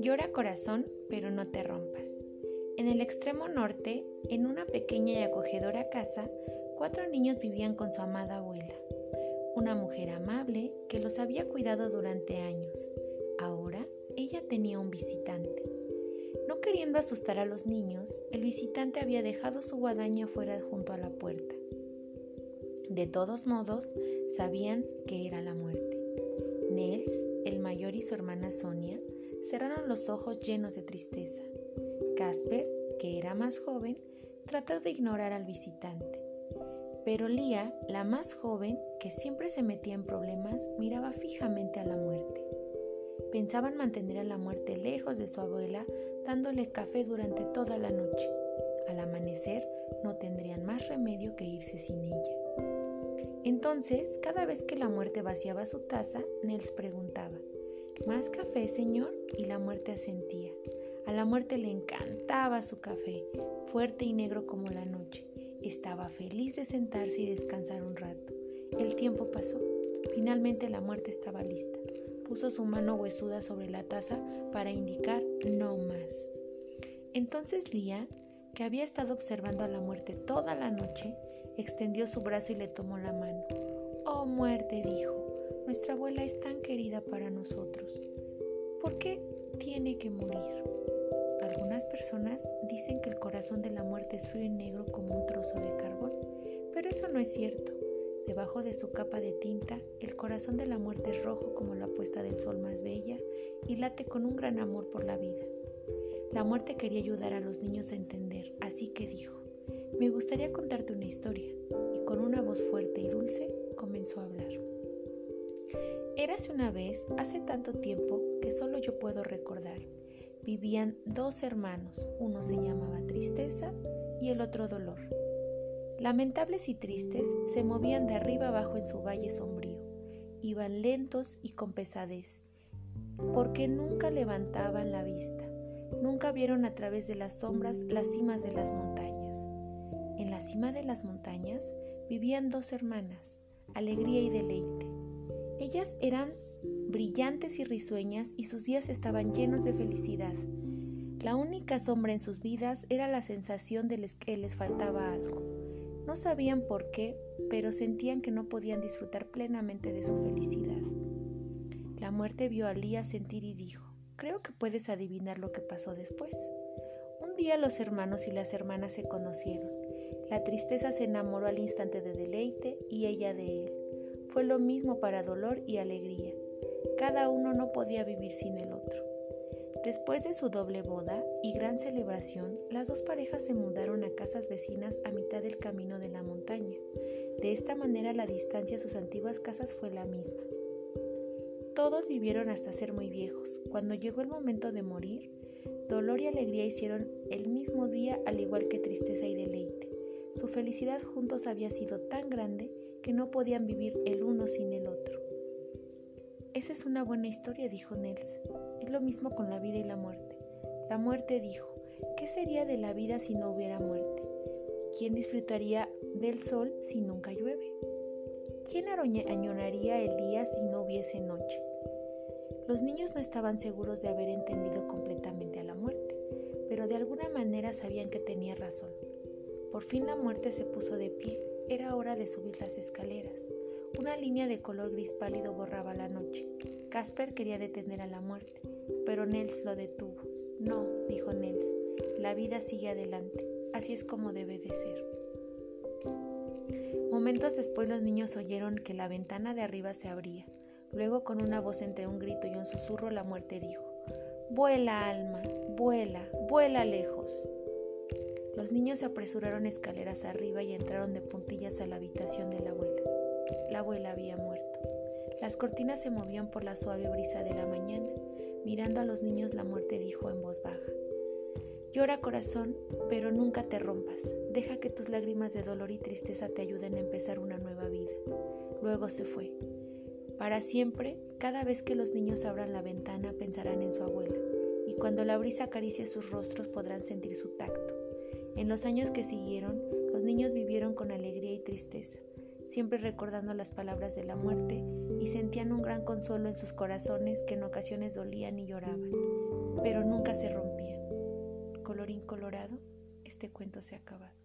Llora corazón, pero no te rompas. En el extremo norte, en una pequeña y acogedora casa, cuatro niños vivían con su amada abuela, una mujer amable que los había cuidado durante años. Ahora ella tenía un visitante. No queriendo asustar a los niños, el visitante había dejado su guadaña fuera junto a la puerta. De todos modos, sabían que era la muerte. Nels, el mayor y su hermana Sonia, cerraron los ojos llenos de tristeza. Casper, que era más joven, trató de ignorar al visitante. Pero Lía, la más joven, que siempre se metía en problemas, miraba fijamente a la muerte. Pensaban mantener a la muerte lejos de su abuela, dándole café durante toda la noche. Al amanecer no tendrían más remedio que irse sin ella. Entonces, cada vez que la muerte vaciaba su taza, Nels preguntaba, ¿Más café, señor? Y la muerte asentía. A la muerte le encantaba su café, fuerte y negro como la noche. Estaba feliz de sentarse y descansar un rato. El tiempo pasó. Finalmente la muerte estaba lista. Puso su mano huesuda sobre la taza para indicar no más. Entonces Lía, que había estado observando a la muerte toda la noche, extendió su brazo y le tomó la mano. Oh muerte, dijo, nuestra abuela es tan querida para nosotros. ¿Por qué tiene que morir? Algunas personas dicen que el corazón de la muerte es frío y negro como un trozo de carbón, pero eso no es cierto. Debajo de su capa de tinta, el corazón de la muerte es rojo como la puesta del sol más bella y late con un gran amor por la vida. La muerte quería ayudar a los niños a entender, así que dijo, me gustaría contarte una historia, y con una voz fuerte y dulce comenzó a hablar. Érase una vez, hace tanto tiempo que solo yo puedo recordar, vivían dos hermanos, uno se llamaba Tristeza y el otro Dolor. Lamentables y tristes, se movían de arriba abajo en su valle sombrío, iban lentos y con pesadez, porque nunca levantaban la vista, nunca vieron a través de las sombras las cimas de las montañas. En la cima de las montañas vivían dos hermanas, Alegría y Deleite ellas eran brillantes y risueñas y sus días estaban llenos de felicidad. La única sombra en sus vidas era la sensación de que les faltaba algo. No sabían por qué, pero sentían que no podían disfrutar plenamente de su felicidad. La muerte vio a Lía sentir y dijo, creo que puedes adivinar lo que pasó después. Un día los hermanos y las hermanas se conocieron. La tristeza se enamoró al instante de deleite y ella de él. Fue lo mismo para dolor y alegría. Cada uno no podía vivir sin el otro. Después de su doble boda y gran celebración, las dos parejas se mudaron a casas vecinas a mitad del camino de la montaña. De esta manera la distancia a sus antiguas casas fue la misma. Todos vivieron hasta ser muy viejos. Cuando llegó el momento de morir, dolor y alegría hicieron el mismo día al igual que tristeza y deleite. Su felicidad juntos había sido tan grande que no podían vivir el uno sin el otro. Esa es una buena historia, dijo Nels. Es lo mismo con la vida y la muerte. La muerte dijo, ¿qué sería de la vida si no hubiera muerte? ¿Quién disfrutaría del sol si nunca llueve? ¿Quién añonaría el día si no hubiese noche? Los niños no estaban seguros de haber entendido completamente a la muerte, pero de alguna manera sabían que tenía razón. Por fin la muerte se puso de pie era hora de subir las escaleras. Una línea de color gris pálido borraba la noche. Casper quería detener a la muerte, pero Nels lo detuvo. No, dijo Nels, la vida sigue adelante. Así es como debe de ser. Momentos después los niños oyeron que la ventana de arriba se abría. Luego con una voz entre un grito y un susurro la muerte dijo, Vuela alma, vuela, vuela lejos. Los niños se apresuraron escaleras arriba y entraron de puntillas a la habitación de la abuela. La abuela había muerto. Las cortinas se movían por la suave brisa de la mañana. Mirando a los niños, la muerte dijo en voz baja, Llora corazón, pero nunca te rompas. Deja que tus lágrimas de dolor y tristeza te ayuden a empezar una nueva vida. Luego se fue. Para siempre, cada vez que los niños abran la ventana pensarán en su abuela, y cuando la brisa acaricie sus rostros podrán sentir su tacto. En los años que siguieron, los niños vivieron con alegría y tristeza. siempre recordando las palabras de la muerte y sentían un gran consuelo en sus corazones que en ocasiones dolían y lloraban, pero nunca se rompían. Colorín colorado, este cuento se ha acabado.